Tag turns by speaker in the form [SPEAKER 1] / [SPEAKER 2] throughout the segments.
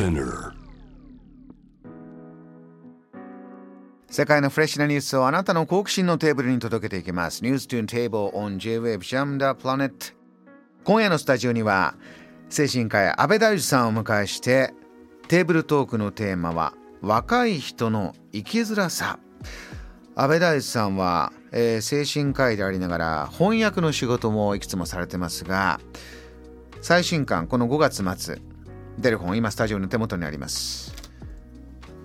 [SPEAKER 1] Spinner
[SPEAKER 2] 世界のフレッシュなニュースをあなたの好奇心のテーブルに届けていきます。News to Table on J-Wave Jam the Planet 今夜のスタジオには精神科医安倍大樹さんをお迎えしてテーブルトークのテーマは若い人の生きづらさ。安倍大樹さんは、えー精神科医でありながら翻訳の仕事もいくつもされてますが最新刊この5月末出る本今スタジオの手元にあります。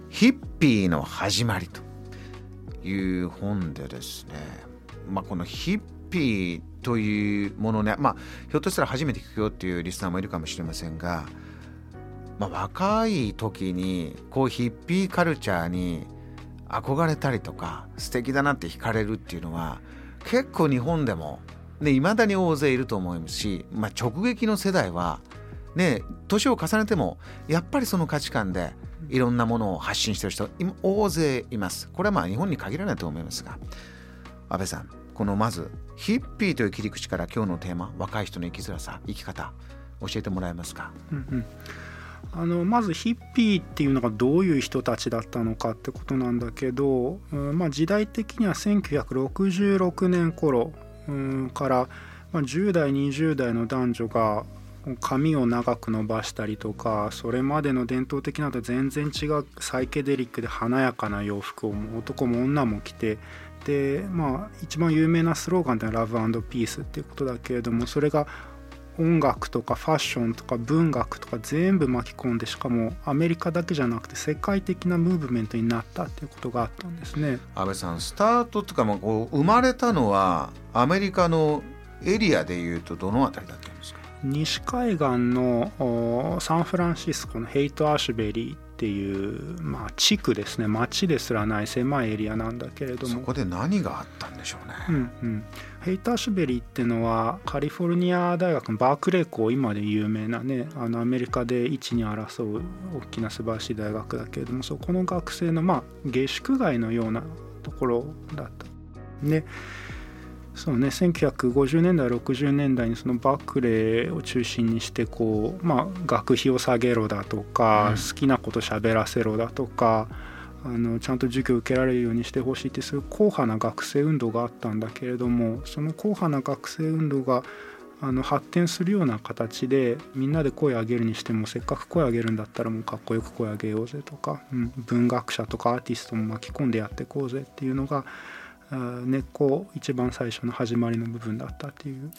[SPEAKER 2] ヒッピーの始まりという本でですね、まあ、このヒッピーというものね、まあ、ひょっとしたら初めて聞くよっていうリスナーもいるかもしれませんが、まあ、若い時にこうヒッピーカルチャーに憧れたりとか素敵だなって惹かれるっていうのは結構日本でもね未だに大勢いると思いますし、まあ、直撃の世代はね年を重ねてもやっぱりその価値観でいろんなものを発信してる人今大勢います。これはまあ日本に限らないと思いますが安倍さんこのまずヒッピーという切り口から今日のテーマ若い人の生きづらさ生き方教えてもらえますか？
[SPEAKER 3] うんうん。あのまずヒッピーっていうのがどういう人たちだったのかってことなんだけど、うんまあ、時代的には1966年頃、うん、から、まあ、10代20代の男女が髪を長く伸ばしたりとかそれまでの伝統的なと全然違うサイケデリックで華やかな洋服を男も女も着てでまあ一番有名なスローガンってのは「ラブピース」っていうことだけれどもそれが音楽とかファッションとか文学とか全部巻き込んでしかもアメリカだけじゃなくて世界的なムーブメントになったっていうことがあったんですね。
[SPEAKER 2] 安倍さんスタートとかもこう生まれたのはアメリカのエリアでいうとどのあたりだったんですか
[SPEAKER 3] 西海岸のおサンフランシスコのヘイト・アシュベリーっていう、まあ、地区ですね。町ですらない狭いエリアなんだけれども。
[SPEAKER 2] そこで何があったんでしょうね、
[SPEAKER 3] うんうん、ヘイト・アシュベリーっていうのはカリフォルニア大学のバークレー校今で有名なねあのアメリカで一二を争う大きな素晴らしい大学だけれどもそこの学生のまあ下宿街のようなところだった。でそうね1950年代60年代にそのバークレーを中心にしてこう、まあ、学費を下げろだとか、
[SPEAKER 2] うん。
[SPEAKER 3] 好きなこと喋らせろだとかあのちゃんと授業を受けられるようにしてほしいってそういう硬派な学生運動があったんだけれどもその硬派な学生運動があの発展するような形でみんなで声上げるにしてもせっかく声上げるんだったらもうかっこよく声上げようぜとか、うん、文学者とかアーティストも巻き込んでやっていこうぜっていうのが根っこ一番最初の始まりの部分だったっていう。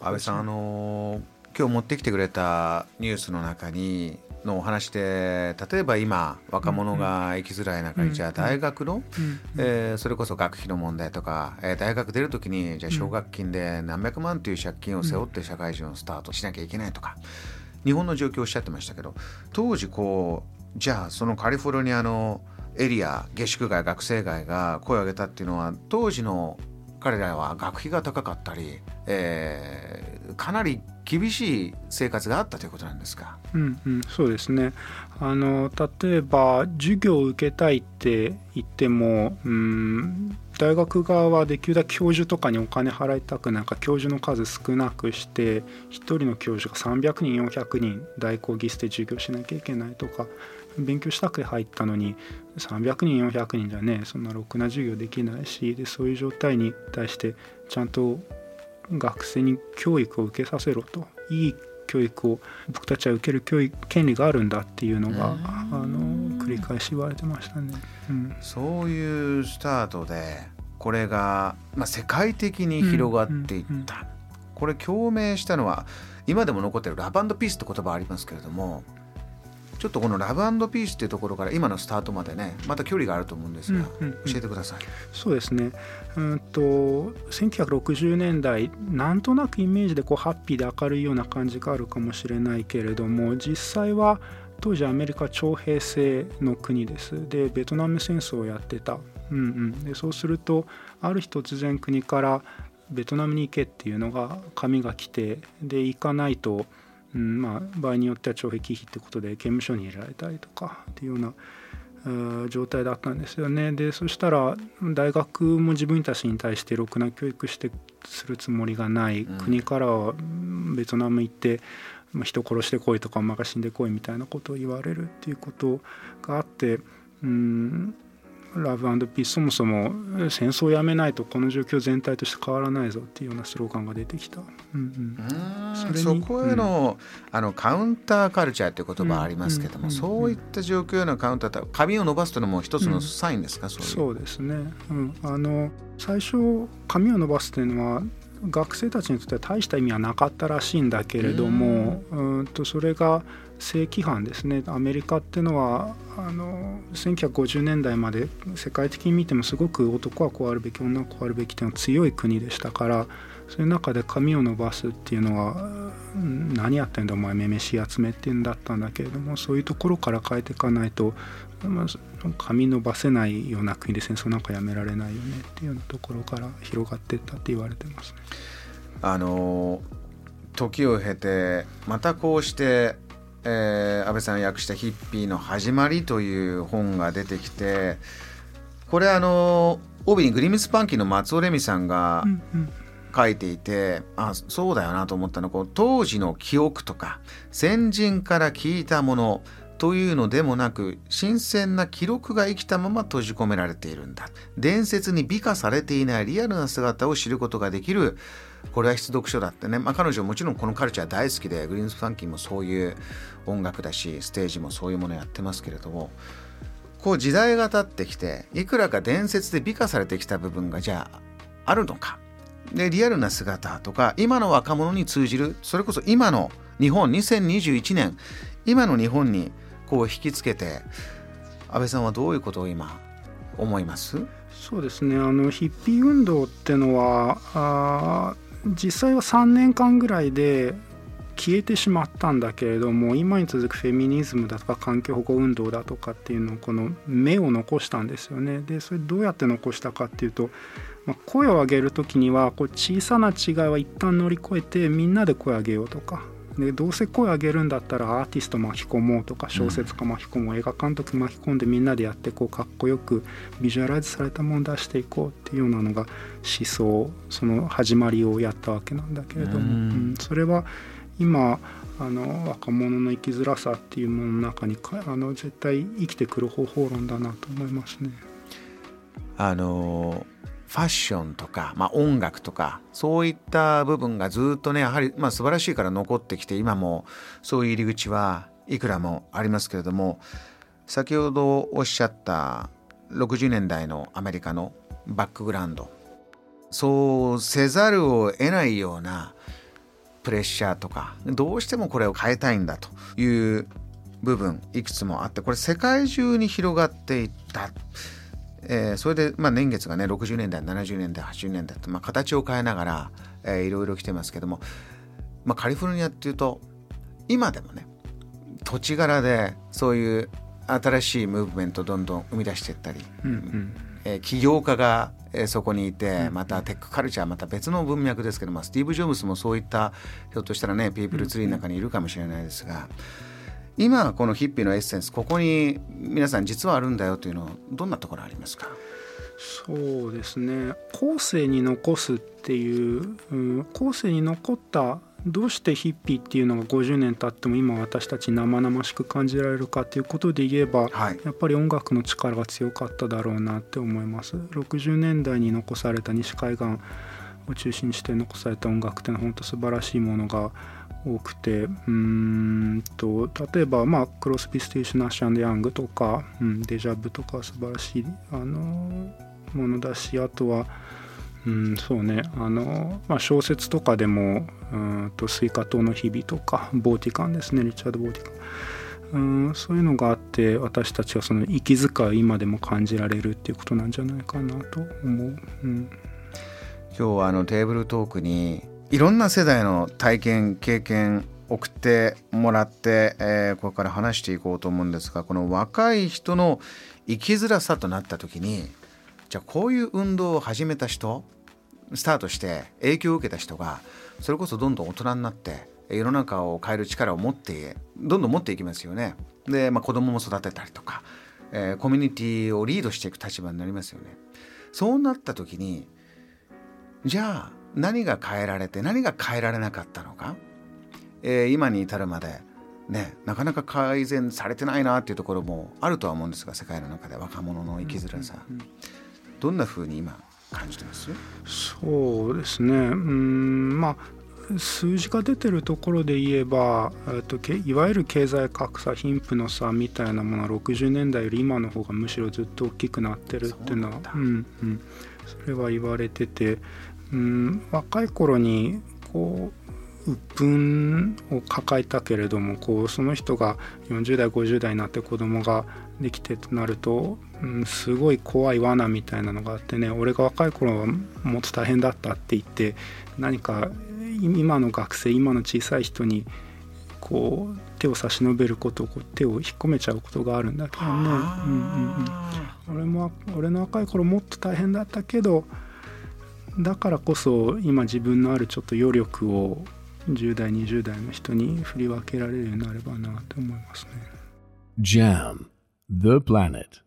[SPEAKER 2] 安倍さんあのー今日持ってきてくれたニュースの中にのお話で例えば今若者が生きづらい中に、
[SPEAKER 3] うん
[SPEAKER 2] じゃあ大学の、
[SPEAKER 3] うん
[SPEAKER 2] えーそれこそ学費の問題とか、えー大学出る時にじゃあ奨学金で何百万という借金を背負って社会人をスタートしなきゃいけないとか、日本の状況をおっしゃってましたけど当時こうじゃあそのカリフォルニアのエリア下宿街学生街が声を上げたっていうのは当時の彼らは学費が高かったり、えーかなり厳しい生活があったということなんですか？
[SPEAKER 3] うんうん、そうですねあの例えば授業を受けたいって言ってもうん大学側はできるだけ教授とかにお金払いたくなんか教授の数少なくして1人の教授が300人400人大講義して授業しなきゃいけないとか勉強したくて入ったのに300人400人じゃねそんなろくな授業できないしでそういう状態に対してちゃんと学生に教育を受けさせろと。いい教育を僕たちは受ける教育権利があるんだっていうのが
[SPEAKER 2] うん。
[SPEAKER 3] あの繰り返し言われてましたね。うん。
[SPEAKER 2] そういうスタートでこれが、まあ、世界的に広がっていった、
[SPEAKER 3] うんうんうん
[SPEAKER 2] これ共鳴したのは今でも残ってるラブピースって言葉ありますけれどもちょっとこのラブピースっていうところから今のスタートまでねまた距離があると思うんですが、
[SPEAKER 3] うんうんうん。
[SPEAKER 2] 教えてください。
[SPEAKER 3] そうですね。うんと1960年代なんとなくイメージでこうハッピーで明るいような感じがあるかもしれないけれども実際は当時アメリカ徴兵制の国です。でベトナム戦争をやってた、うんうん、でそうするとある日突然国からベトナムに行けっていうのが紙が来てで行かないと、うんまあ、場合によっては徴兵忌避ってことで刑務所に入れられたりとかっていうような状態だったんですよね。でそしたら大学も自分たちに対してろくな教育してするつもりがない、うん、国からはベトナム行ってまあ、人殺してこいとか馬が死んでこいみたいなことを言われるっていうことがあってうんラブピースそもそも戦争をやめないとこの状況全体として変わらないぞっていうようなスローガンが出てきた、うん
[SPEAKER 2] うん、そこへのうん、あのカウンターカルチャーっていう言葉ありますけども、そういった状況のカウンター髪を伸ばすというのも一つのサインですか、そう
[SPEAKER 3] そうですね、うん、あの最初髪を伸ばすというのは学生たちにとっては大した意味はなかったらしいんだけれどもうん。とそれが正規犯ですね。アメリカっていうのはあの1950年代まで世界的に見てもすごく男はこうあるべき女はこうあるべきっていうのは強い国でしたからそういう中で髪を伸ばすっていうのは何やってんだお前めめし集めっていうんだったんだけれどもそういうところから変えていかないと、まあ、髪伸ばせないような国で戦争なんかやめられないよねっていうようなところから広がっていったって言われてますね。
[SPEAKER 2] あの時を経てまたこうしてえー、安倍さん訳した「ヒッピーの始まり」という本が出てきてこれあの帯にグリムスパンキーの松尾レミさんが書いていて、うん、あそうだよなと思ったのは当時の記憶とか先人から聞いたものというのでもなく新鮮な記録が生きたまま閉じ込められているんだ。伝説に美化されていないリアルな姿を知ることができる。これは必読書だってね、まあ、彼女はもちろんこのカルチャー大好きでグリーンス・ファンキーもそういう音楽だしステージもそういうものやってますけれどもこう時代が経ってきていくらか伝説で美化されてきた部分がじゃああるのか。でリアルな姿とか今の若者に通じる。それこそ今の日本2021年。今の日本にこう引きつけて安倍さんはどういうことを今思います？
[SPEAKER 3] そうですねあのヒッピー運動ってのはあ実際は3年間ぐらいで消えてしまったんだけれども今に続くフェミニズムだとか環境保護運動だとかっていうのをこの目を残したんですよね。でそれどうやって残したかっていうと、まあ、声を上げる時にはこう小さな違いは一旦乗り越えてみんなで声を上げようとかでどうせ声上げるんだったらアーティスト巻き込もうとか小説家巻き込もう、うん、映画監督巻き込んでみんなでやってこうかっこよくビジュアライズされたもの出していこうっていうようなのが思想その始まりをやったわけなんだけれども、うん、うん、それは今あの若者の生きづらさっていうものの中にあの絶対生きてくる方法論だなと思いますね。
[SPEAKER 2] あのファッションとか、まあ、音楽とかそういった部分がずっとねやはり、まあ、素晴らしいから残ってきて今もそういう入り口はいくらもありますけれども先ほどおっしゃった60年代のアメリカのバックグラウンドそうせざるを得ないようなプレッシャーとかどうしてもこれを変えたいんだという部分いくつもあってこれ世界中に広がっていった。えー、それで、まあ、年月がね60年代70年代80年代って、まあ、形を変えながら、えー、いろいろ来てますけども、まあ、カリフォルニアっていうと今でもね土地柄でそういう新しいムーブメントどんどん生み出していったり、うんうん、えー、起業家がえそこにいてまたテックカルチャーまた別の文脈ですけどもスティーブ・ジョブズもそういったひょっとしたらねピープルツリーの中にいるかもしれないですが今このヒッピーのエッセンスここに皆さん実はあるんだよというのはどんなところありますか？
[SPEAKER 3] そうですね。後世に残すっていう、うん、後世に残ったどうしてヒッピーっていうのが50年経っても今私たち生々しく感じられるかっていうことで言えば、はい、やっぱり音楽の力が強かっただろうなって思います。60年代に残された西海岸を中心にして残された音楽っていうのは本当素晴らしいものが多くてうんと例えば、まあ、クロスピステーション・ナッシュヤングとか、うん、デジャブとか素晴らしいあのものだしあとはうんそうねあの、まあ、小説とかでもうんと西瓜糖の日々とかブローティガンですねリチャード・ブローティガンうんそういうのがあって私たちはその息遣いを今でも感じられるっていうことなんじゃないかなと思う、うん、
[SPEAKER 2] 今日はあのテーブルトークにいろんな世代の体験経験送ってもらって、えー、これから話していこうと思うんですがこの若い人の生きづらさとなった時にじゃあこういう運動を始めた人スタートして影響を受けた人がそれこそどんどん大人になって世の中を変える力を持ってどんどん持っていきますよね。で、まあ、子供も育てたりとか、えー、コミュニティをリードしていく立場になりますよね。そうなった時にじゃあ何が変えられて何が変えられなかったのか、えー、今に至るまでね、なかなか改善されてないなっていうところもあるとは思うんですが世界の中で若者の生きづらさ、うんうん、どんなふうに今感じてます？
[SPEAKER 3] そうですね。うんまあ数字が出てるところで言えばといわゆる経済格差貧富の差みたいなものは60年代より今の方がむしろずっと大きくなってるっていうのはうんうん、それは言われててうん若い頃にこう鬱憤を抱えたけれどもこうその人が40代50代になって子供ができてとなると、うん、すごい怖い罠みたいなのがあってね俺が若い頃はもっと大変だったって言って何か今の学生今の小さい人にこう手を差し伸べることこう手を引っ込めちゃうことがあるんだけどね、うんうんうん、俺も俺の若い頃もっと大変だったけどだからこそ今自分のあるちょっと余力を10代20代の人に振り分けられるようになればなと思いますね。JAM The Planet